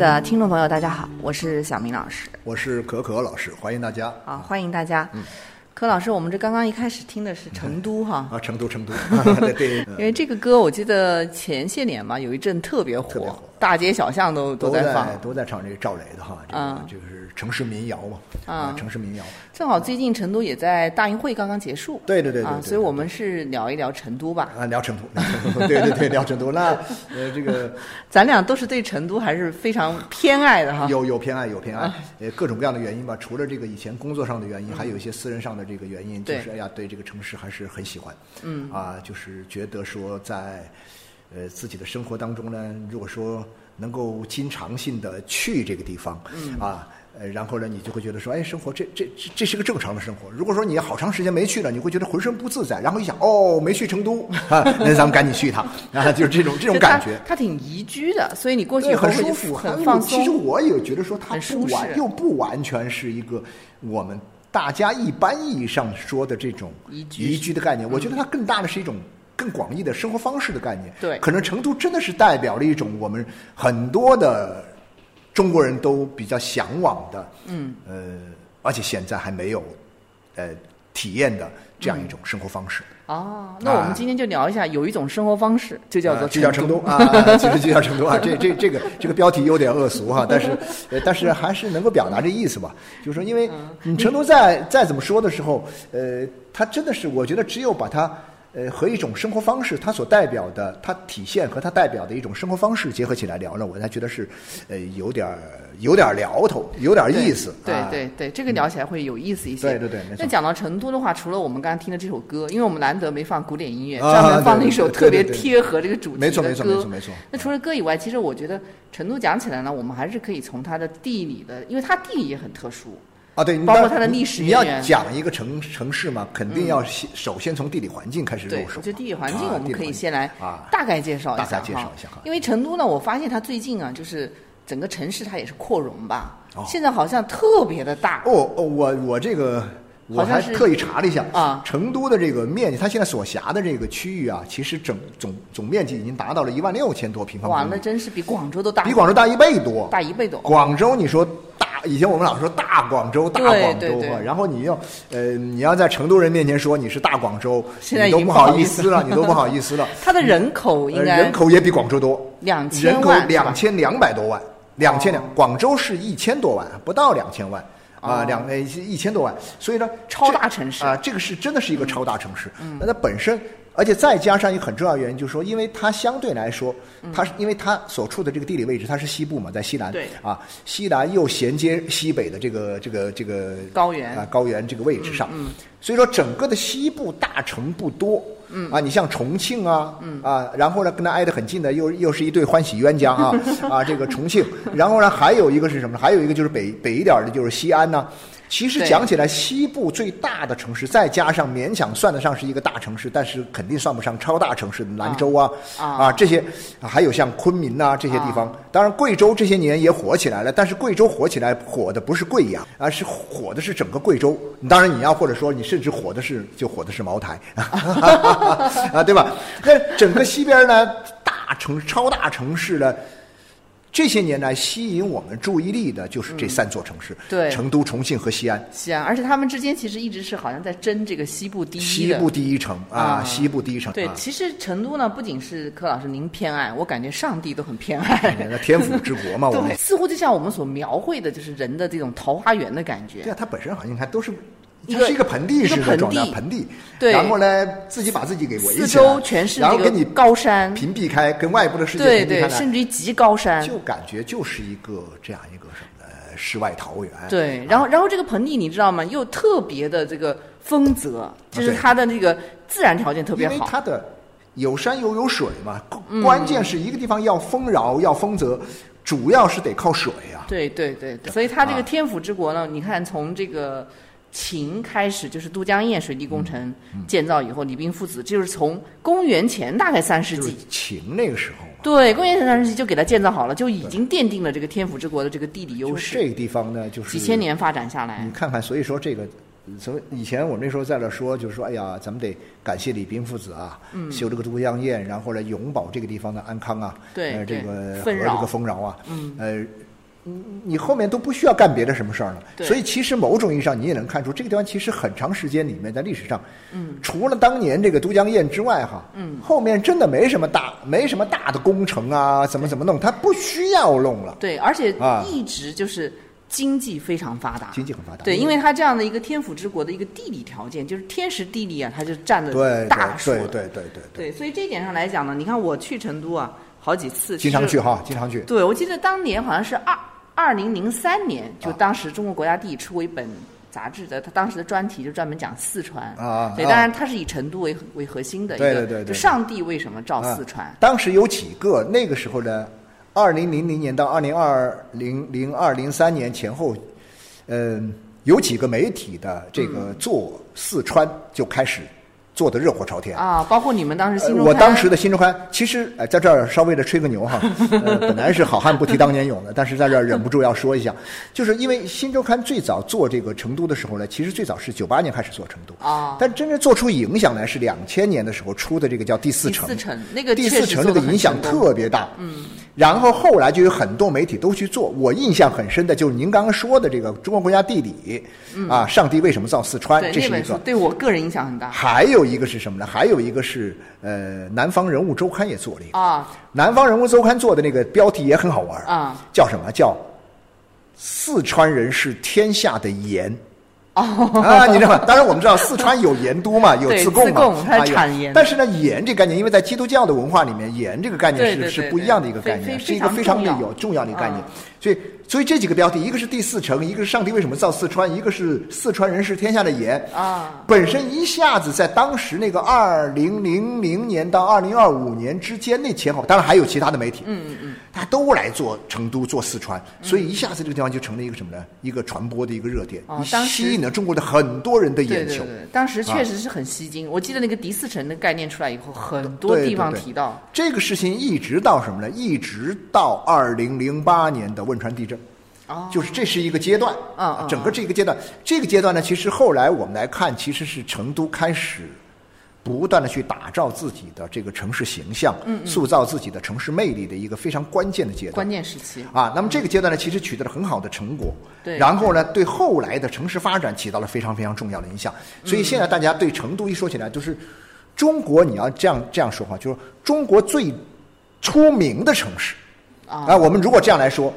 的听众朋友，大家好，我是小明老师。我是可可老师，欢迎大家。啊，欢迎大家。嗯柯老师，我们这刚刚一开始听的是《成都》哈，啊！成都，成都，对对，因为这个歌我记得前些年嘛，有一阵特别火，特别火大街小巷都都在放。都在唱这个赵雷的哈，这个嗯这个是城市民谣嘛，啊，城市民谣，正好最近成都也在大运会刚刚结束，对对对对所以我们是聊一聊成都吧。啊，聊成都，聊成都，对对对，聊成都。那呃，这个 咱俩都是对成都还是非常偏爱的哈。有有偏爱，有偏爱，呃，各种各样的原因吧。除了这个以前工作上的原因，还有一些私人上的这个原因，就是哎呀，对这个城市还是很喜欢。嗯，啊，就是觉得说在呃自己的生活当中呢，如果说能够经常性的去这个地方，嗯啊。呃，然后呢，你就会觉得说，哎，生活这这这这是个正常的生活。如果说你好长时间没去了，你会觉得浑身不自在。然后一想，哦，没去成都啊，那咱们赶紧去一趟啊，就是这种这种感觉。它挺宜居的，所以你过去很舒服，很放松。其实我也觉得说，它很舒适不完又不完全是一个我们大家一般意义上说的这种宜居的概念。我觉得它更大的是一种更广义的生活方式的概念。对可能成都真的是代表了一种我们很多的中国人都比较向往的，嗯，呃，而且现在还没有呃体验的这样一种生活方式。哦，那我们今天就聊一下，有一种生活方式就叫做啊就叫成都啊，其实就叫成都啊。这这这个这个标题有点恶俗哈，但是呃，但是还是能够表达这意思吧。就是说，因为你成都再再怎么说的时候，呃，它真的是我觉得只有把它。呃，和一种生活方式，它所代表的，它体现和它代表的一种生活方式结合起来聊呢，我才觉得是，呃，有点儿有点儿聊头，有点儿意思。对啊对对，这个聊起来会有意思一些。对对对那讲到成都的话，除了我们刚刚听的这首歌，因为我们难得没放古典音乐，啊专门放了一首特别贴合这个主题的歌。没错没错没错没错那除了歌以外，其实我觉得成都讲起来呢，我们还是可以从它的地理的，因为它地理也很特殊。啊，对，你包括它的历史你要讲一个城城市嘛，肯定要先首先从地理环境开始入，手。我觉得地理环境啊我们可以先来啊大概介绍一下大概介绍哈一下哈因为成都呢，我发现它最近啊，就是整个城市它也是扩容吧，哦现在好像特别的大。哦哦，我我这个我还特意查了一下啊成都的这个面积，它现在所辖的这个区域啊，其实整总总面积已经达到了一万六千多平方哇，公里，那真是比广州都大，比广州大一倍多。大一倍多。广州你说大，以前我们老说大广州，大广州对对然后你要呃，你要在成都人面前说你是大广州，现在你都不好意意思了，你都不好意思了。它的人口应呃该人口也比广州多，两千人口万两千两百多万，两千两哦，广州是一千多万，不到两千万。啊，哦。两呃一千多万，所以呢，超大城市啊，这个是真的是一个超大城市。那它本身，而且再加上一个很重要的原因，就是说，因为它相对来说，它是因为它所处的这个地理位置，它是西部嘛，在西南，对。啊，西南又衔接西北的这个这个这个高原啊高原这个位置上，所以说整个的西部大城不多，嗯。啊，你像重庆啊，嗯。啊，然后呢跟他挨得很近的又又是一对欢喜冤家啊 啊，这个重庆，然后呢还有一个是什么？还有一个就是北北一点的就是西安呐、其实讲起来，西部最大的城市，再加上勉强算得上是一个大城市，但是肯定算不上超大城市，兰州啊啊这些，还有像昆明呐、这些地方。当然，贵州这些年也火起来了，但是贵州火起来火的不是贵阳，而是火的是整个贵州。当然，你要或者说你甚至火的是就火的是茅台 啊，对吧？那整个西边呢，大城超大城市呢。这些年来吸引我们注意力的就是这三座城市，对成都、重庆和西安。西安，而且他们之间其实一直是好像在争这个西部第一的。西部第一城啊，啊西部第一城。对，啊其实成都呢，不仅是柯老师您偏爱，我感觉上帝都很偏爱。那天府之国嘛，我们，似乎就像我们所描绘的，就是人的这种桃花源的感觉。对啊，它本身好像你看都是，它是一个盆地式的状态，地盆地。对然后呢，自己把自己给围四起来，周全是然后给你高山，屏蔽开，跟外部的世界屏蔽开来，甚至于极高山。就感觉就是一个这样一个什么呢？世外桃源。对，然后然后这个盆地你知道吗？又特别的这个丰泽，就是它的那个自然条件特别好因为。它的有山又有水嘛，嗯关键是一个地方要丰饶要丰泽，主要是得靠水啊。对对对对，所以它这个啊天府之国呢，你看从这个秦开始，就是都江堰水利工程嗯建造以后，李冰父子就是从公元前大概三世纪，秦那个时候嘛，对，公元前三世纪就给它建造好了，就已经奠定了这个天府之国的这个地理优势。这个地方呢，就是几千年发展下来。你，看看，所以说这个，所以以前我那时候在那说，就是说，哎呀，咱们得感谢李冰父子啊，嗯。修这个都江堰，然后呢，永保这个地方的安康啊，呃，对对这个这个丰饶啊，嗯，呃。你你后面都不需要干别的什么事儿了，对。所以其实某种意义上你也能看出，这个地方其实很长时间里面在历史上，嗯，除了当年这个都江堰之外，哈，嗯，后面真的没什么大没什么大的工程啊，怎么怎么弄，它不需要弄了，对，而且啊一直就是经济非常发达，经济很发达，对，因为它这样的一个天府之国的一个地理条件，就是天时地利啊，它就占了对大数了对对对对对对，对，所以这一点上来讲呢，你看我去成都啊，好几次，经常去哈，经常去，对，我记得当年好像是二二零零三年，就啊。当时中国国家地理出过一本杂志的，它当时的专题就专门讲四川。对，啊对当然它是以成都为为核心的一个，对对对对就上帝为什么造啊四川？当时有几个那个时候的，二零零零年到二零二零零二零三年前后，嗯、有几个媒体的这嗯。个做四川就开始做的热火朝天。啊，包括你们当时新我当时的新周刊，其实呃，在这儿稍微的吹个牛哈，呃，本来是好汉不提当年勇的，但是在这儿忍不住要说一下，就是因为新周刊最早做这个成都的时候呢，其实最早是九八年开始做成都，啊但真正做出影响来是两千年的时候出的这个叫第四城，第四城那个第四城这个实做得很影响特别大，嗯，然后后来就有很多媒体都去做，我印象很深的就是您刚刚说的这个中国国家地理，啊，上帝为什么造四川，这是一个。对我个人影响很大还有一个是什么呢？还有一个是呃，南方人物周刊也做了一个，啊南方人物周刊做的那个标题也很好玩，啊叫什么？叫四川人是天下的盐。哦，啊，你知道吗？当然我们知道四川有盐都嘛，有自贡嘛，它产盐但是呢，盐这个概念，因为在基督教的文化里面，盐这个概念是是不一样的一个概念，是一个非非常有重要的一个概念啊。所以，所以这几个标题，一个是第四城，一个是上帝为什么造四川，一个是四川人是天下的盐。啊，本身一下子在当时那个二零零零年到二零二五年之间那前后，当然还有其他的媒体，嗯嗯嗯，他都来做成都、做四川，所以一下子这个地方就成了一个什么呢？一个传播的一个热点，你哦当时吸引了中国的很多人的眼球。对对，当时确实是很吸睛。我记得那个第四城的概念出来以后，很多地方提到。这个事情一直到什么呢？一直到二零零八年的汶川地震。哦，就是这是一个阶段，嗯嗯整个这个阶段，这个阶段呢，其实后来我们来看，其实是成都开始不断的去打造自己的这个城市形象，嗯嗯塑造自己的城市魅力的一个非常关键的阶段。关键时期。啊，那么这个阶段呢，其实取得了很好的成果，对然后呢，对后来的城市发展起到了非常非常重要的影响。所以现在大家对成都一说起来，就是中国，你要这样这样说话，就是中国最出名的城市啊啊。我们如果这样来说，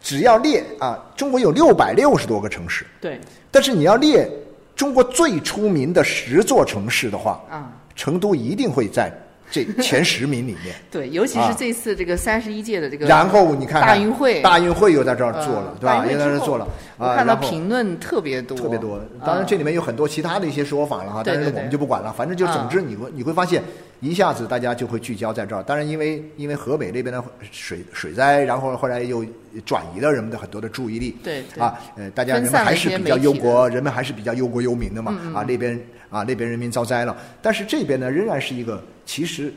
只要列啊，中国有六百六十多个城市，对但是你要列中国最出名的十座城市的话，啊，成都一定会在这前十名里面。对，尤其啊是这次这个三十一届的这个，然后你看看大运会，大运会又在这儿做了，呃对吧？又在这儿做了我看到评论特别多，特别多。当然，这里面有很多其他的一些说法了哈，但是我们就不管了。反正就嗯总之，你会你会发现，一下子大家就会聚焦在这儿。当然，因为因为河北那边的水水灾，然后后来又转移了人们的很多的注意力。对对啊，呃，大家人们还是比较忧国，人们还是比较忧国忧民的嘛。啊，那边啊那边人民遭灾了，但是这边呢，仍然是一个其实。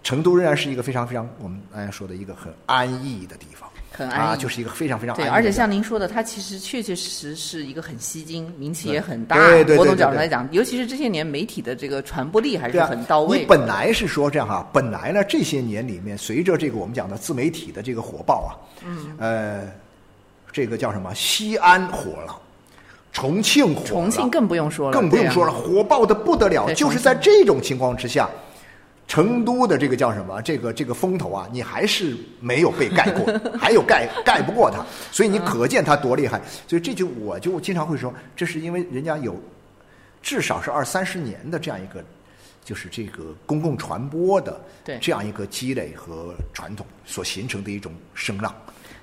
成都仍然是一个非常非常我们刚才说的一个很安逸的地方。啊，很安逸。就是一个非常非常对，安逸的而且像您说的，它其实确确实实是一个很吸睛，名气也很大。对对对对某种角度对来讲，尤其是这些年媒体的这个传播力还是很到位。你本来是说这样哈，本来呢这些年里面，随着这个我们讲的自媒体的这个火爆啊，嗯，呃，这个叫什么？西安火了，重庆火了，重庆更不用说了，更不用说了，火爆的不得了。就是在这种情况之下，成都的这个叫什么？这个这个风头啊，你还是没有被盖过，还有盖盖不过它，所以你可见它多厉害。所以这就我就经常会说，这是因为人家有至少是二三十年的这样一个。就是这个公共传播的对这样一个积累和传统所形成的一种声浪，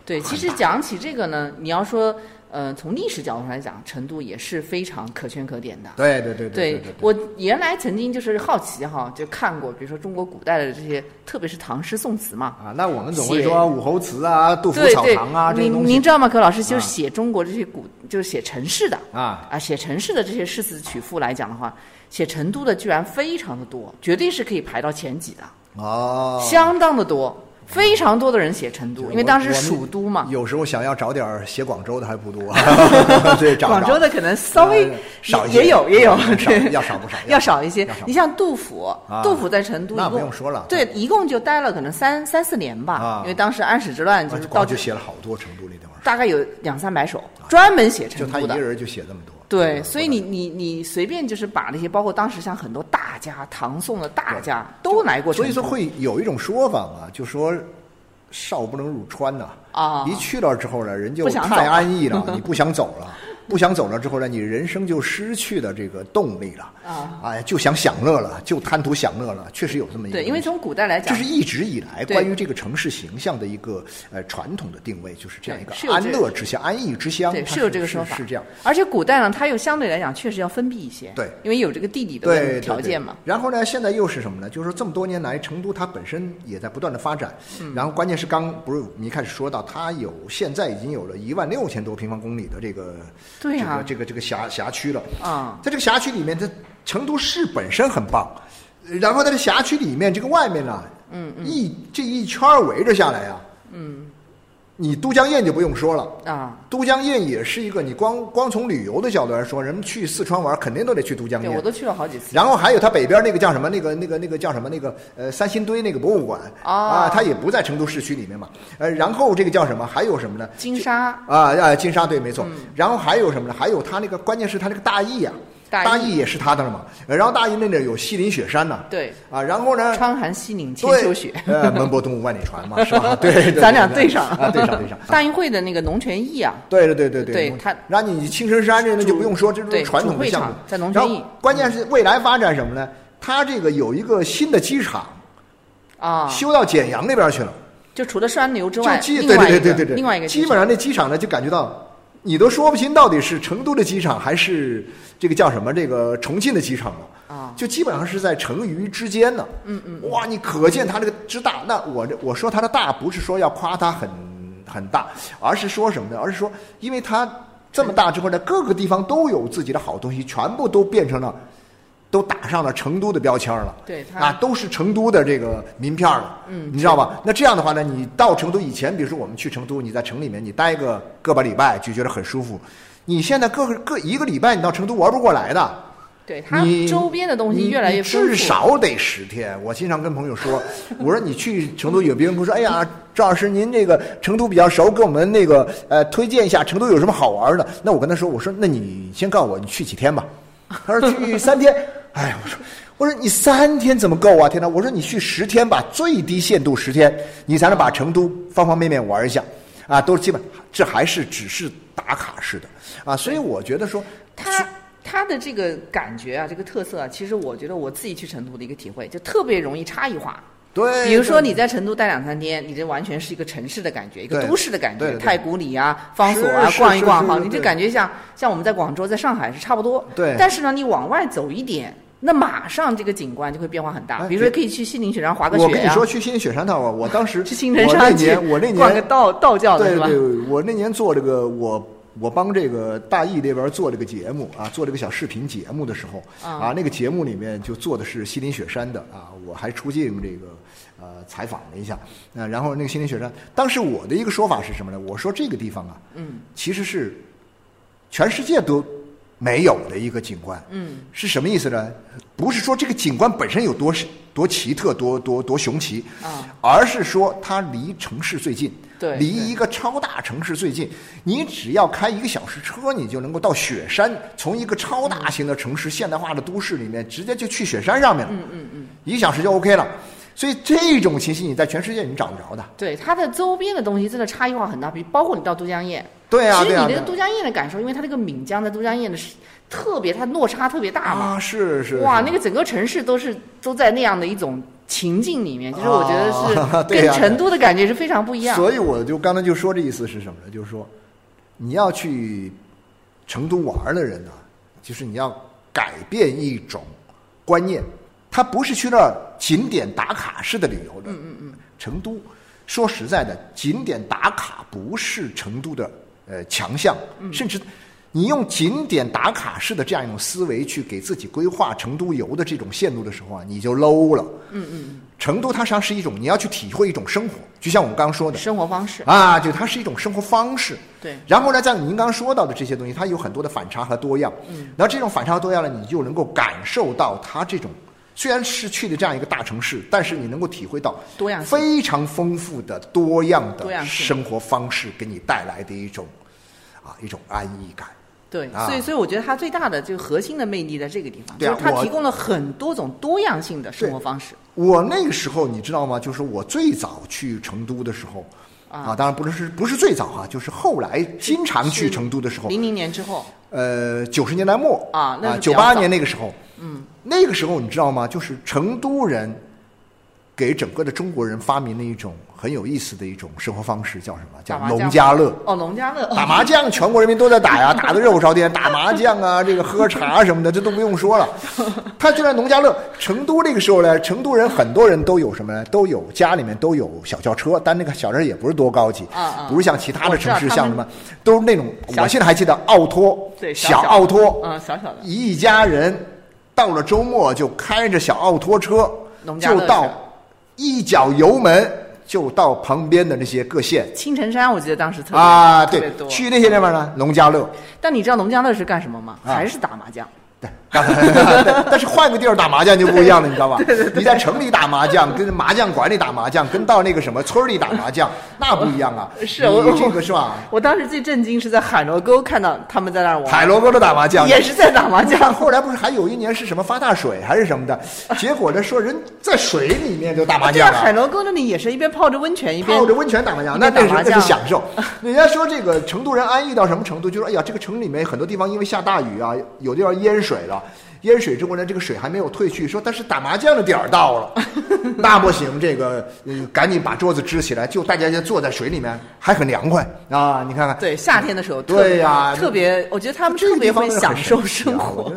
对，其实讲起这个呢，你要说，呃，从历史角度上来讲，成都也是非常可圈可点的。对对对对对，我原来曾经就是好奇哈，就看过，比如说中国古代的这些，特别是唐诗宋词嘛。啊，那我们总会说武侯祠啊、杜甫草堂啊，这些东西您您知道吗？柯老师就啊是写中国这些古，就是写城市的啊，啊，写城市的这些诗词曲赋来讲的话，写成都的居然非常的多，绝对是可以排到前几的，哦，相当的多，非常多的人写成都，因为当时蜀都嘛。有时候想要找点写广州的还不多，对，找广州的可能稍微呃少一些。也有也有要少不少要少。一些。你像杜甫啊，杜甫在成都那不用说了。对，一共就待了可能三三四年吧啊，因为当时安史之乱就是到光就写了好多成都那地方，大概有两三百首，专门写成都的。就他一个人就写这么多，对，嗯所以你你你随便就是把那些，包括当时像很多大家，唐宋的大家都来过，所以说会有一种说法嘛，就说少不能入川呐，啊一去了之后呢，人就太安逸了，你不想走了。不想走了之后呢，你人生就失去了这个动力了啊！哎，就想享乐了，就贪图享乐了，确实有这么一个对，因为从古代来讲这是，一直以来关于这个城市形象的一个呃传统的定位，就是这样一个安乐之乡、安逸之乡。对，是有这个说法，是这样。。而且古代呢，它又相对来讲确实要封闭一些，对因为有这个地理的条件嘛。然后呢，现在又是什么呢？就是说这么多年来，成都它本身也在不断的发展。嗯然后关键是刚不是你一开始说到，它有现在已经有了一万六千多平方公里的这个对呀这个这个这个辖辖区了。啊在这个辖区里面，它成都市本身很棒，然后在这辖区里面，这个外面呢，嗯一这一圈围着下来啊，嗯，你都江堰就不用说了。啊，都江堰也是一个，你光光从旅游的角度来说，人们去四川玩肯定都得去都江堰。我都去了好几次。然后还有它北边那个叫什么？那个那个那个叫什么？那个呃三星堆那个博物馆哦啊，它也不在成都市区里面嘛。呃，然后这个叫什么？还有什么呢？金沙啊啊，金沙对，没错。然后还有什么呢？还有它那个关键是它那个大邑啊，大邑邑也是他的了嘛。呃然后大邑那里有西岭雪山呢。对啊，然后呢？川寒西岭千对秋雪，呃，门泊东吴万里船嘛，是吧？对，对对咱俩对上啊，对上对上。大运会的那个龙泉驿啊，对对对对对它然后你青城山这那就不用说，这是传统的项目。在龙泉驿关键是未来发展什么呢？它这个有一个新的机场，啊，修到简阳那边去了。就除了栓流之外对对对对对，另外一个基本上那机场呢，就感觉到你都说不清到底是成都的机场还是这个叫什么这个重庆的机场了。啊，就基本上是在成渝之间呢。嗯嗯。哇，你可见它这个之大。那我这我说它的大，不是说要夸它很很大，而是说什么呢？而是说，因为它这么大之后呢，各个地方都有自己的好东西，全部都变成了。都打上了成都的标签了，对它啊，都是成都的这个名片了，嗯你知道吧？那这样的话呢，你到成都以前，比如说我们去成都，你在城里面你待个个把礼拜就觉得很舒服，你现在各个各一个礼拜你到成都玩不过来的，对它周边的东西越来越至少得十天。我经常跟朋友说，我说你去成都，有别人跟我说，哎呀，赵老师您这个成都比较熟，给我们那个呃推荐一下成都有什么好玩的。那我跟他说，我说那你先告诉我你去几天吧。他说去三天。哎，我说我说你三天怎么够啊？天哪！我说你去十天吧，最低限度十天，你才能把成都方方面面玩一下。啊，都基本这还是只是打卡式的啊，所以我觉得说他它的这个感觉啊，这个特色啊，其实我觉得我自己去成都的一个体会，就特别容易差异化。对，比如说你在成都待两三天，你这完全是一个城市的感觉，一个都市的感觉，太古里啊、方所啊是是逛一逛哈，你这感觉像像我们在广州、在上海是差不多。对但是呢，你往外走一点。那马上这个景观就会变化很大，哎比如说可以去西岭雪山滑个雪啊、我跟你说，去西岭雪山的话，我当时 去青城我那山去年我那逛个年道道教的是吧？对对，我那年做这个我。我帮这个大义这边做这个节目啊，做这个小视频节目的时候啊啊，那个节目里面就做的是西岭雪山的啊，我还出镜这个呃采访了一下，啊，然后那个西岭雪山，当时我的一个说法是什么呢？我说这个地方啊，嗯其实是全世界都没有的一个景观。嗯是什么意思呢？不是说这个景观本身有多是多奇特、多多多雄奇，啊，而是说它离城市最近，对离一个超大城市最近。你只要开一个小时车，你就能够到雪山，从一个超大型的城市、现代化的都市里面，直接就去雪山上面了。嗯嗯嗯，一个小时就 OK 了。所以这种情形你在全世界你找不着的。对，它的周边的东西真的差异化很大，比包括你到都江堰，对啊，其实你那个都江堰的感受，因为它那个岷江在都江堰的是特别，它落差特别大嘛。啊，是是。哇，那个整个城市都是都在那样的一种情境里面，就是我觉得 啊是跟成都的感觉是非常不一样。所以我就刚才就说这意思是什么呢？就是说，你要去成都玩的人呢、就是你要改变一种观念，他不是去那儿景点打卡式的旅游的。嗯嗯嗯。成都，说实在的，景点打卡不是成都的呃强项，甚至。你用景点打卡式的这样一种思维去给自己规划成都游的这种线路的时候啊，你就 low 了。嗯嗯成都它实际上是一种你要去体会一种生活，就像我们刚刚说嗯，的，生活方式，啊，就它是一种生活方式。对，然后呢，在您刚刚说到的这些东西，它有很多的反差和多样。嗯，然后这种反差和多样呢，你就能够感受到它这种虽然是去的这样一个大城市，但是你能够体会到多样非常丰富的多样的生活方式给你带来的一种啊一种安逸感。对，啊所以所以我觉得它最大的这个核心的魅力在这个地方，就是它提供了很多种多样性的生活方式。我那个时候你知道吗？就是我最早去成都的时候。啊，当然不是不是最早啊，就是后来经常去成都的时候，零零年之后，呃，九十年代末啊那九八年那个时候，嗯，那个时候你知道吗？就是成都人给整个的中国人发明了一种很有意思的一种生活方式，叫什么？叫农家乐。哦，农家乐，打麻将，全国人民都在打呀，打的热火朝天。打麻将啊，这个喝茶什么的，这都不用说了。他就在农家乐，成都那个时候呢，成都人很多人都有什么呢？都有家里面都有小轿车，但那个小车也不是多高级，不是像其他的城市像什么，都是那种。我现在还记得奥拓，小对小小奥拓，嗯，小小的一家人到了周末就开着小奥拓车就到一脚油门就到旁边的那些各县青城山，我记得当时特别多，。去那些地方呢，农家乐。但你知道农家乐是干什么吗？啊还是打麻将。对，对但是换个地儿打麻将就不一样了，你知道吧？你在城里打麻将，跟麻将馆里打麻将，跟到那个什么村里打麻将，那不一样啊。是我你这个是吧？我当时最震惊是在海螺沟看到他们在那儿玩，海螺沟的打麻将也是在打麻将。后来不是还有一年是什么发大水还是什么的，结果呢说人在水里面就打麻将海。螺沟那里也是一边泡着温泉一边泡着温泉打麻将，那打麻将那是享受。人家说这个成都人安逸到什么程度？就说哎呀，这个城里面很多地方因为下大雨啊，有地方淹水了。淹水之后呢，这个水还没有退去，说但是打麻将的点儿到了，那不行，这个、呃、赶紧把桌子支起来，就大家先坐在水里面，还很凉快。啊！你看看，对夏天的时候特对呀特别，我觉得他们特别会享受生活。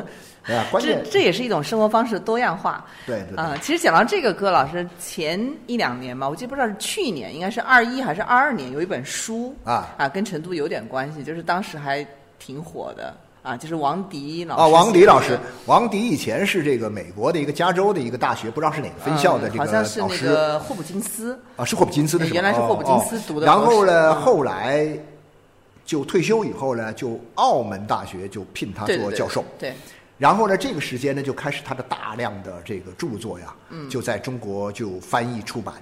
这键这也是一种生活方式的多样化。对对对。啊、其实讲到这个歌，老师前一两年吧，我记得不知道是去年，应该是二一还是二二年，有一本书啊。啊，跟成都有点关系，就是当时还挺火的啊，就是王迪老师啊，王迪老师，王迪以前是这个美国的一个加州的一个大学，不知道是哪个分校的这个嗯好像是那老师。个霍普金斯。啊，是霍普金斯的是吧，原来是霍普金斯哦读的然后呢，嗯后来就退休以后呢，就澳门大学就聘他做教授。对，然后呢，这个时间呢，就开始他的大量的这个著作呀，就在中国就翻译出版。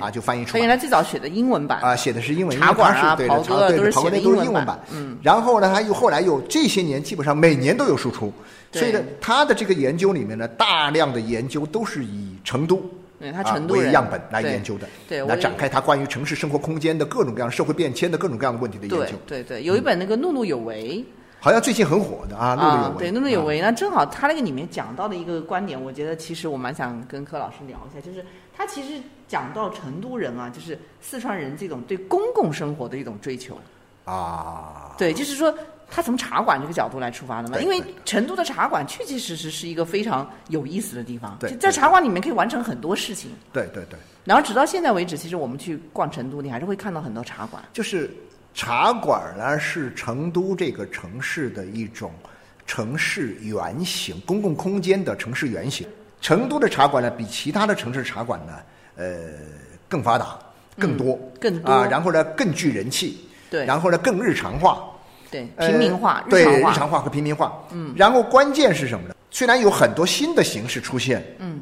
啊，就翻译出他原版。来最早写的英文版啊，写的是英文，茶馆啊袍哥都是英文版。嗯，然后呢，他又后来又这些年基本上每年都有输出，对所以呢，他的这个研究里面呢，大量的研究都是以成都。对他啊成都人为样本来研究的，来展开他关于城市生活空间的各种各样、社会变迁的各种各样的问题的研对究。对对，有一本那个《怒怒有为》好像最近很火的啊，陆陆有为。对，怒怒有啊为。那正好他那个里面讲到的一个观点，我觉得其实我蛮想跟柯老师聊一下，就是他其实讲到成都人啊，就是四川人这种对公共生活的一种追求。啊，对，就是说他从茶馆这个角度来出发的嘛，因为成都的茶馆确确实实是一个非常有意思的地方。在茶馆里面可以完成很多事情。对对对，然后直到现在为止，其实我们去逛成都，你还是会看到很多茶馆。就是茶馆呢是成都这个城市的一种城市原型，公共空间的城市原型。成都的茶馆呢，比其他的城市茶馆呢，呃更发达、更多、更多啊，然后呢更具人气，对然后呢更日常化，对，呃平民化、对，日常化和平民化。嗯，然后关键是什么呢？虽然有很多新的形式出现，嗯，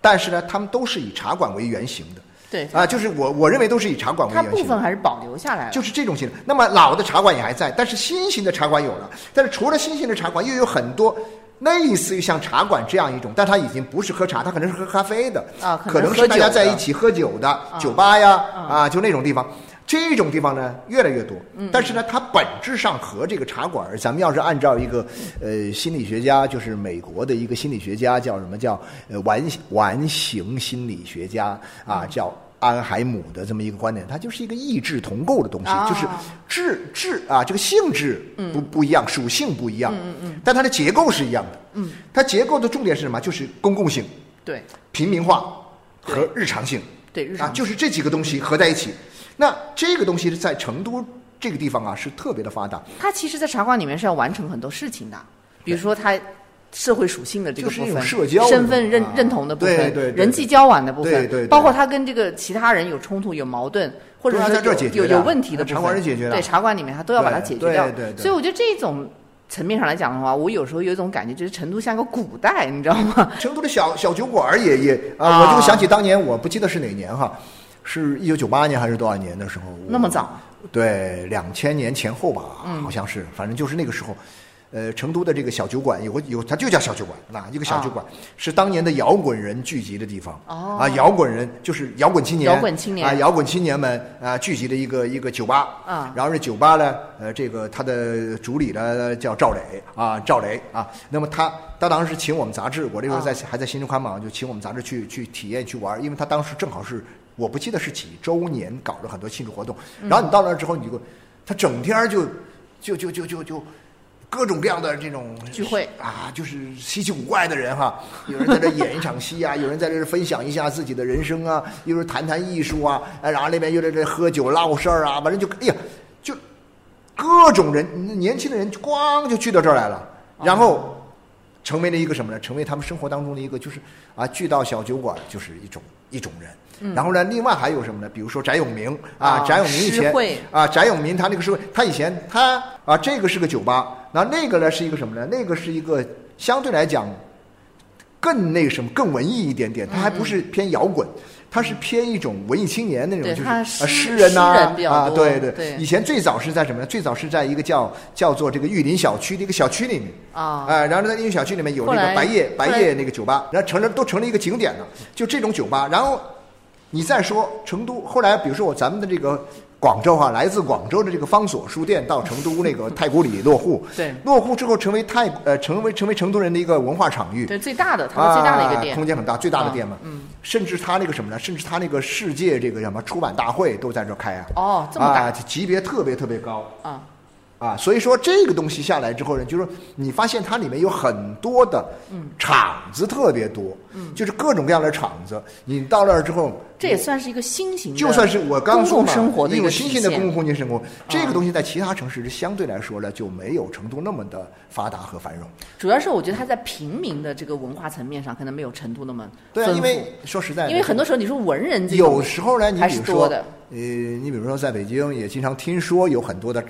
但是呢，他们都是以茶馆为原型的对，啊，就是我我认为都是以茶馆为它原型它。部分还是保留下来了。就是这种形式。那么老的茶馆也还在，但是新型的茶馆有了。但是除了新型的茶馆，又有很多类似于像茶馆这样一种，但它已经不是喝茶，它可能是喝咖啡的啊可能是大家在一起喝酒的酒吧呀啊，就那种地方。这种地方呢越来越多，嗯但是呢，它本质上和这个茶馆儿，咱们要是按照一个呃心理学家，就是美国的一个心理学家叫什么叫呃完完形心理学家嗯啊，叫安海姆的这么一个观点，它就是一个异质同构的东西，啊。就是质质啊，这个性质不不一样，属性不一样，嗯嗯，但它的结构是一样的，嗯，它结构的重点是什么？就是公共性、对。平民化和日常性。对日常啊，就是这几个东西合在一起。那这个东西在成都这个地方啊，是特别的发达，它其实，在茶馆里面是要完成很多事情的，比如说它社会属性的这个部分，社交身份认啊认同的部分，对对对人际交往的部分，对对对包括他跟这个其他人有冲突、有矛盾，或者说有有有问题的部分，茶馆是解决的对，茶馆里面他都要把它解决掉。对对对所以我觉得这种层面上来讲的话，我有时候有一种感觉，就是成都像个古代，你知道吗？成都的小小酒馆也也啊，啊我就想起当年我不记得是哪年哈，是一九九八年还是多少年的时候？那么早？对，两千年前后吧，好像是，反正就是那个时候。呃，成都的这个小酒馆有个有，它就叫小酒馆，那一个小酒馆、是当年的摇滚人聚集的地方。哦啊，摇滚人就是摇滚青年，摇滚青年啊，摇滚青年们啊聚集的一个一个酒吧。啊然后这酒吧呢，呃，这个他的主理呢叫赵磊啊，赵雷啊。那么他他当时请我们杂志，我那时候在、啊还在新中刊嘛，就请我们杂志去去体验去玩，因为他当时正好是我不记得是几周年，搞了很多庆祝活动。然后你到那儿之后，你就他整天儿就就就就就就。各种各样的这种聚会啊，就是稀奇古怪的人哈，有人在这演一场戏啊，有人在这分享一下自己的人生啊，有人谈谈艺术啊，哎，然后那边又在这喝酒唠事儿啊，反正就哎呀，就各种人，年轻的人咣就聚到这儿来了，然后成为了一个什么呢？成为他们生活当中的一个，就是啊，聚到小酒馆就是一种一种人。然后呢，另外还有什么呢？比如说翟永明啊，啊翟永明以前会啊，翟永明他那个是他以前他啊，这个是个酒吧，那那个呢是一个什么呢？那个是一个相对来讲更那个什么更文艺一点点，它还不是偏摇滚。他是偏一种文艺青年那种，就是啊诗诗人呐、啊，对对对以前最早是在什么呢？最早是在一个叫叫做这个玉林小区的一个小区里面啊哎，然后在玉林小区里面有那个白夜白夜那个酒吧，然后成了都成了一个景点了。就这种酒吧，然后你再说成都，后来比如说我咱们的这个广州啊，来自广州的这个方所书店到成都那个太古里落户，对。落户之后成为太呃成为成为成都人的一个文化场域，对，最大的，它是最大的一个店，啊空间很大，最大的啊店嘛。嗯，甚至他那个什么呢？甚至他那个世界这个什么出版大会都在这开啊。哦这么大。啊，级别特别特别高。啊，啊。所以说这个东西下来之后呢，就是说你发现它里面有很多的厂子特别多，嗯，就是各种各样的厂子。你到那儿之后，这也算是一个新型的，就算是我刚说生活的一一个种新型的公共空间生活，这个东西在其他城市是相对来说呢，就没有成都那么的发达和繁荣。主要是我觉得它在平民的这个文化层面上，可能没有成都那么对啊，因为说实在，因为很多时候你说文人有时候呢，你比如说，呃，你比如说在北京也经常听说有很多的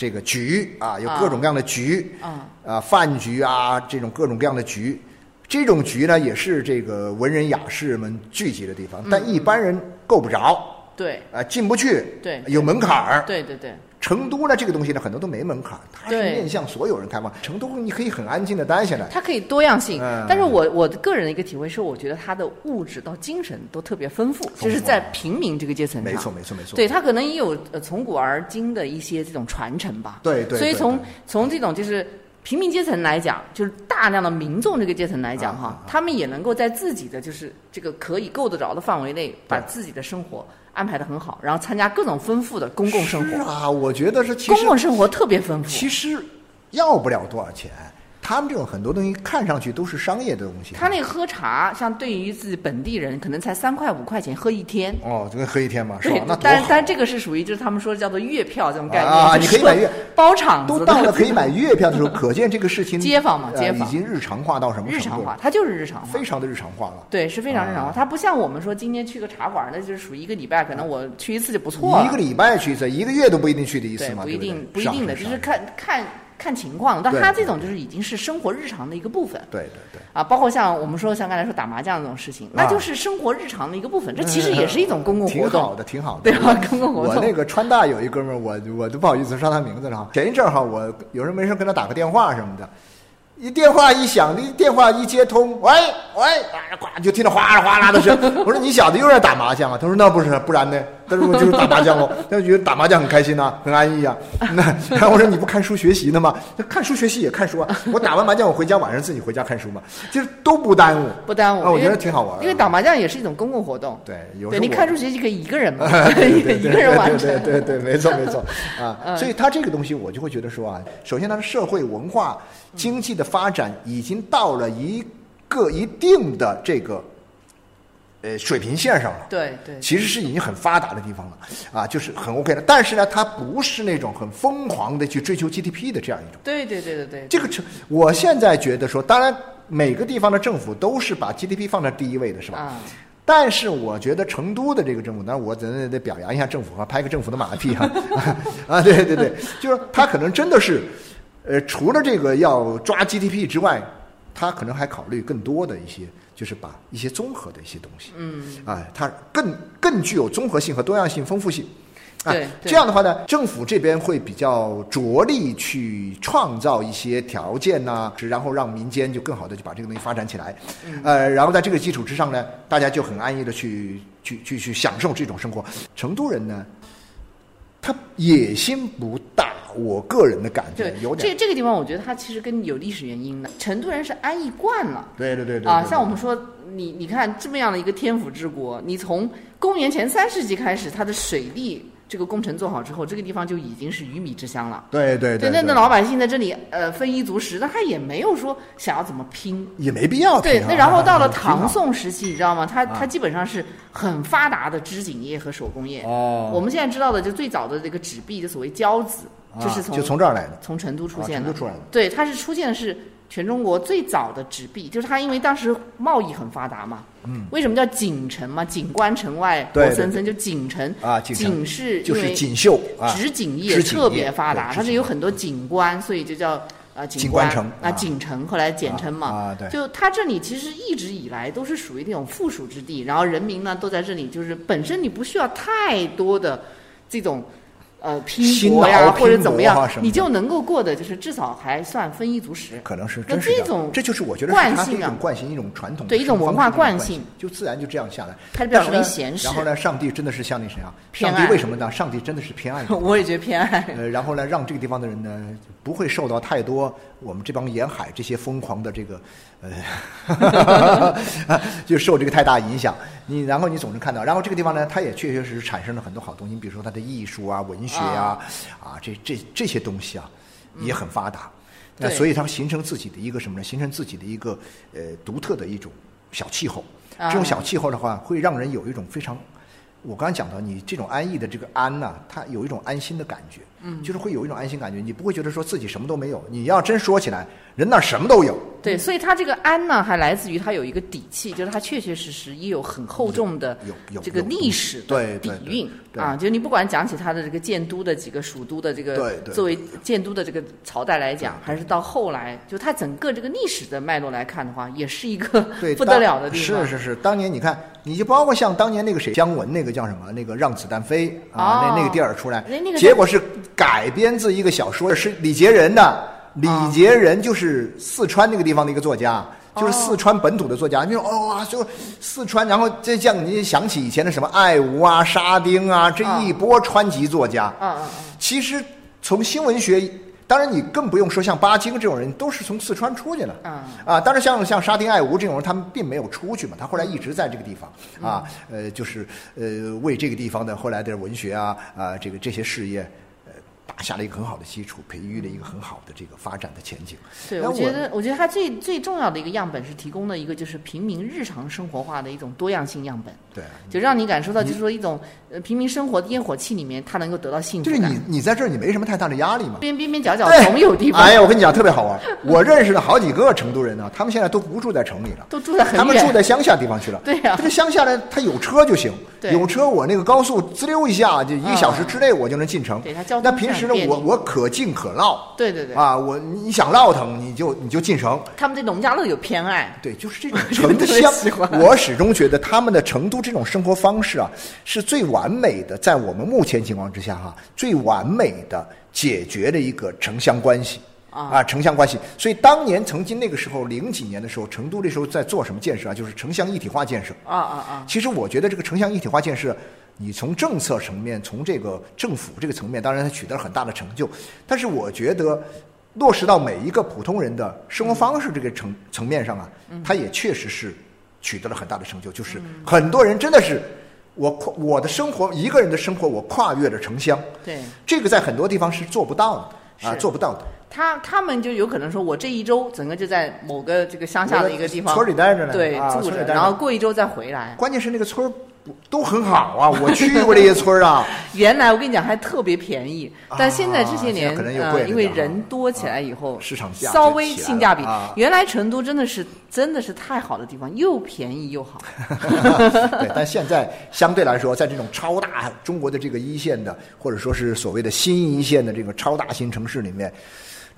这个局啊，有各种各样的局啊啊，饭局啊，这种各种各样的局。这种局呢，也是这个文人雅士们聚集的地嗯方，但一般人够不着，对啊，进不去，对有门槛儿。对对对，成都呢，这个东西呢，很多都没门槛儿，它是面向所有人开放。成都你可以很安静的待下来，它可以多样性。嗯但是我我的个人的一个体会是，我觉得它的物质到精神都特别丰富，就是在平民这个阶层上。没错，没错，没错。对，它可能也有呃从古而今的一些这种传承吧。对对对所以从从这种就是平民阶层来讲，就是大量的民众这个阶层来讲哈，啊啊啊他们也能够在自己的就是这个可以够得着的范围内，把自己的生活安排的很好，然后参加各种丰富的公共生活。是啊，我觉得是其实公共生活特别丰富。其实要不了多少钱，他们这种很多东西看上去都是商业的东西。他那个喝茶，像对于自己本地人，可能才三块五块钱喝一天。哦，就跟喝一天嘛，是吧对？那，多但好但这个是属于就是他们说的叫做月票这种概念，啊你可以买月包场子都到了可以买月票的时候，可见 这个事情街坊嘛呃街坊已经日常化到什么程度？日常化，，它就是日常化非。常的日常化了。对，是非常日常化。啊它不像我们说今天去个茶馆，那就是属于一个礼拜，可能我去一次就不错了。一个礼拜去一次，一个月都不一定去的一次对，嘛，不一定不一定的，就是是看看看情况。但他这种就是已经是生活日常的一个部分。对对对。啊，包括像我们说像刚才说打麻将这种事情，那就是生活日常的一个部分。这其实也是一种公共活动，挺好的，挺好的。对吧？公共活动我那。个川大有一哥们儿，我我都不好意思说他名字了哈。前一阵儿哈，我有时候没事跟他打个电话什么的，一电话一响，这电话一接通，喂喂，啊，呱就听到哗啦哗啦的声。我说你小子又在打麻将啊？他说那不是，不然呢？他说我就是打麻将喽。他就觉得打麻将很开心呐、很安逸啊。那然后我说你不看书学习呢吗？他看书学习也看书啊。我打完麻将我回家晚上自己回家看书嘛，就是都不耽误。不耽误，啊我觉得挺好玩儿因为打麻将也是一种公共活动。对，有你看书学习可以一个人嘛，对对一个人完成。对对对对，没错没错啊。嗯所以他这个东西，我就会觉得说啊，首先它的社会文化经济的发展已经到了一个一定的这个呃水平线上了。对对其实是已经很发达的地方了啊，就是很 OK 的。但是呢，它不是那种很疯狂的去追求 GDP 的这样一种。对对对对对，这个成，我现在觉得说，当然每个地方的政府都是把 GDP 放在第一位的，是吧？啊，但是我觉得成都的这个政府，当然我得得表扬一下政府啊，拍个政府的马屁哈、啊，对对对，就是他可能真的是，呃，除了这个要抓 GDP 之外，他可能还考虑更多的一些，就是把一些综合的一些东西，嗯，啊，它更更具有综合性和多样性、丰富性。啊这样的话呢，政府这边会比较着力去创造一些条件呐、是然后让民间就更好的去把这个东西发展起来，嗯。呃，然后在这个基础之上呢，大家就很安逸的去去去去享受这种生活。成都人呢，他野心不大，我个人的感觉对，有点这这个地方，我觉得它其实跟有历史原因的。成都人是安逸惯了。对对对对啊，像我们说，你你看这么样的一个天府之国，你从公元前三世纪开始，它的水利这个工程做好之后，这个地方就已经是鱼米之乡了。对对对，那那老百姓在这里呃丰衣足食，那他也没有说想要怎么拼。也没必要对那然后到了 唐宋时期，你知道吗？它啊它基本上是很发达的织锦业和手工业。哦，我们现在知道的，就最早的这个纸币，就所谓交子，啊就是从就从这儿来的，从成都出啊现的。成都出来的对，它是出现的是全中国最早的纸币，就是它因为当时贸易很发达嘛。嗯。为什么叫锦城嘛？锦官城外对森森，就锦城。啊锦是就是因为锦绣啊，织锦业特别发达，它是有很多锦官，所以就叫啊锦官官城啊啊锦城，后来简称嘛。啊啊对就它这里其实一直以来都是属于那种附属之地，然后人民呢都在这里，就是本身你不需要太多的这种。呃，拼辛搏呀，劳或者怎么样你就能够过得就是至少还算丰衣足食。可能是那真是样这种这就是我觉得惯性啊种惯性，一种传统的对一种文化惯性就自然就这样下来。它比较但是呢容易闲适然后呢，上帝真的是像那谁啊？上帝为什么呢？上帝真的是偏爱。我也觉得偏爱。呃，然后呢，让这个地方的人呢，不会受到太多我们这帮沿海这些疯狂的这个，呃，就受这个太大影响。你然后你总是看到，然后这个地方呢，它也确确实实产生了很多好东西，你比如说它的艺术啊、文学啊，啊，这这这些东西啊，也很发达。那对所以它形成自己的一个什么呢？形成自己的一个呃独特的一种小气候。啊这种小气候的话，会让人有一种非常，我刚才讲到，你这种安逸的这个安呐、它有一种安心的感觉，嗯，就是会有一种安心感觉，你不会觉得说自己什么都没有。你要真说起来，人那什么都有，对，所以他这个安呢，还来自于他有一个底气，就是他确确实实也有很厚重的有有这个历史的底蕴啊。就你不管讲起他的这个建都的几个蜀都的这个对对作为建都的这个朝代来讲，还是到后来，就他整个这个历史的脉络来看的话，也是一个，不得了的地方。是是是，当年你看，你就包括像当年那个谁，姜文那个叫什么，那个让子弹飞啊，那哦那个地儿出来那那个，结果是改编自一个小说，是李杰仁的。李杰仁就是四川那个地方的一个作家，就是四川本土的作家。你说哦哇，就四川，然后这像你想起以前的什么爱吾啊、沙丁啊，这一波川籍作家。嗯嗯嗯，其实从新闻学，当然你更不用说像巴金这种人，都是从四川出去的。嗯啊，当然像像沙丁爱吾这种人，他们并没有出去嘛，他后来一直在这个地方啊，呃，就是呃为这个地方的后来的文学啊啊这个这些事业。呃，打下了一个很好的基础，培育了一个很好的这个发展的前景。对，那我觉得，我觉得它最最重要的一个样本是提供了一个就是平民日常生活化的一种多样性样本，对，就让你感受到就是说一种呃平民生活的烟火气里面，他能够得到幸福感。就是你你在这儿你没什么太大的压力嘛。边边边角角总有地方，哎呀，我跟你讲特别好玩，我认识了好几个成都人呢，他们现在都不住在城里了。都住在很他们住在乡下地方去了。对呀这个乡下呢，他有车就行，对有车我那个高速滋溜一下，就一个小时之内我就能进城。对他交通那平时呢是我我可进可闹。对对对啊，我你想闹腾你就你就进城。他们对农家乐有偏爱。对，就是这种 城乡我始终觉得他们的成都这种生活方式啊，是最完美的，在我们目前情况之下哈、最完美的解决了一个城乡关系。啊城乡关系，所以当年曾经那个时候零几年的时候，成都那时候在做什么建设啊？就是城乡一体化建设。啊啊啊！其实我觉得这个城乡一体化建设，你从政策层面，从这个政府这个层面，当然它取得了很大的成就，但是我觉得落实到每一个普通人的生活方式这个层层面上啊，它也确实是取得了很大的成就，就是很多人真的是。我跨我的生活，一个人的生活，我跨越了城乡，对这个在很多地方是做不到的啊，是做不到的。他他们就有可能说，我这一周整个就在某个这个乡下的一个地方村里待着呢对，住着，然后过一周再回来。关键是那个村儿不都很好啊，我去过这些村儿啊，原来我跟你讲还特别便宜，但现在这些年可能又贵呃，因为人多起来以后，市场价稍微性价比啊。原来成都真的是真的是太好的地方，又便宜又好。对，但现在相对来说，在这种超大中国的这个一线的，或者说是所谓的新一线的这个超大型城市里面，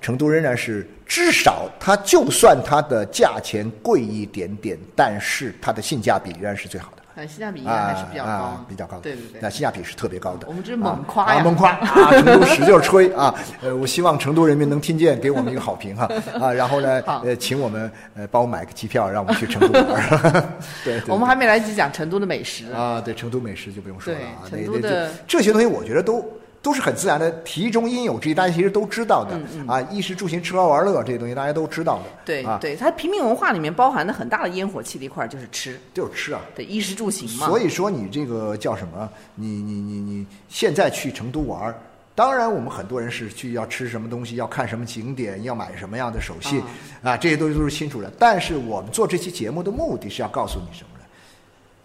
成都仍然是至少它就算它的价钱贵一点点，但是它的性价比仍然是最好的。呃，性价比应该还是比较高，啊，比较高的，对对对那性价比是特别高的。我们这是猛夸呀啊，猛夸 啊！成都使劲吹啊！呃，我希望成都人民能听见，给我们一个好评哈 啊！然后呢，呃，请我们呃帮我买个机票，让我们去成都玩儿。对，对我们还没来得及讲成都的美食。啊，对，成都美食就不用说了啊，对那那成都的这这些东西，我觉得都都是很自然的，题中应有之义，大家其实都知道的、嗯啊。衣食住行、吃喝玩乐这些东西，大家都知道的。嗯对啊，对，它平民文化里面包含的很大的烟火气的一块儿就是吃，就是吃啊。对，衣食住行嘛。所以说你这个叫什么？你你你你现在去成都玩儿，当然我们很多人是去要吃什么东西，要看什么景点，要买什么样的手信啊，这些东西都是清楚的。但是我们做这期节目的目的是要告诉你什么呢？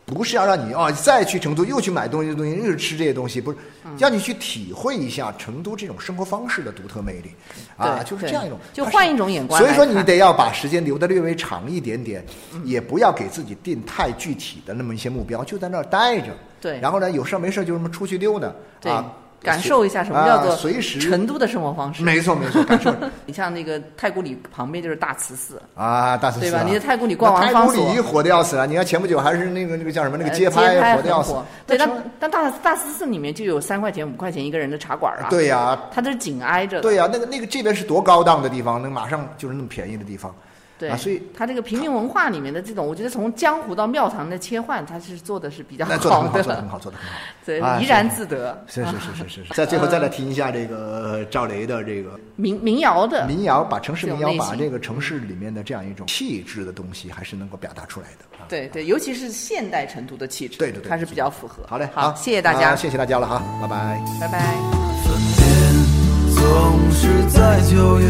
不是要让你哦再去成都又去买东西东西又是吃这些东西，不是，嗯。让你去体会一下成都这种生活方式的独特魅力啊，就是这样一种，就换一种眼光所以说你得要把时间留的略微长一点点，也不要给自己定太具体的那么一些目标，就在那儿待着。对。然后呢，有事儿没事儿就这么出去溜达，啊，感受一下什么叫做啊随时成都的生活方式。没错没错，感受。你像那个太古里旁边就是大慈寺，啊，大慈寺啊。对吧？你在太古里逛完那太方所。古里火的要死了，你看前不久还是那个那个叫什么那个呃街拍拍火的要死，对，但但大大慈寺里面就有三块钱、五块钱一个人的茶馆啊。对呀。它都是紧挨着的。对呀、那个那个这边是多高档的地方，那马上就是那么便宜的地方，对所以他这个平民文化里面的这种我觉得从江湖到庙堂的切换他是做的是比较好做的很好做的很好做的很好。对怡然自得。是是是是是再最后再来听一下这个赵雷的这个 民民谣的民谣把城市民谣把这个城市里面的这样一种气质的东西还是能够表达出来的对对尤其是现代成都的气质对对对它是比较符合。好嘞好谢谢大家。谢谢大家了哈拜拜。拜拜。总是在九月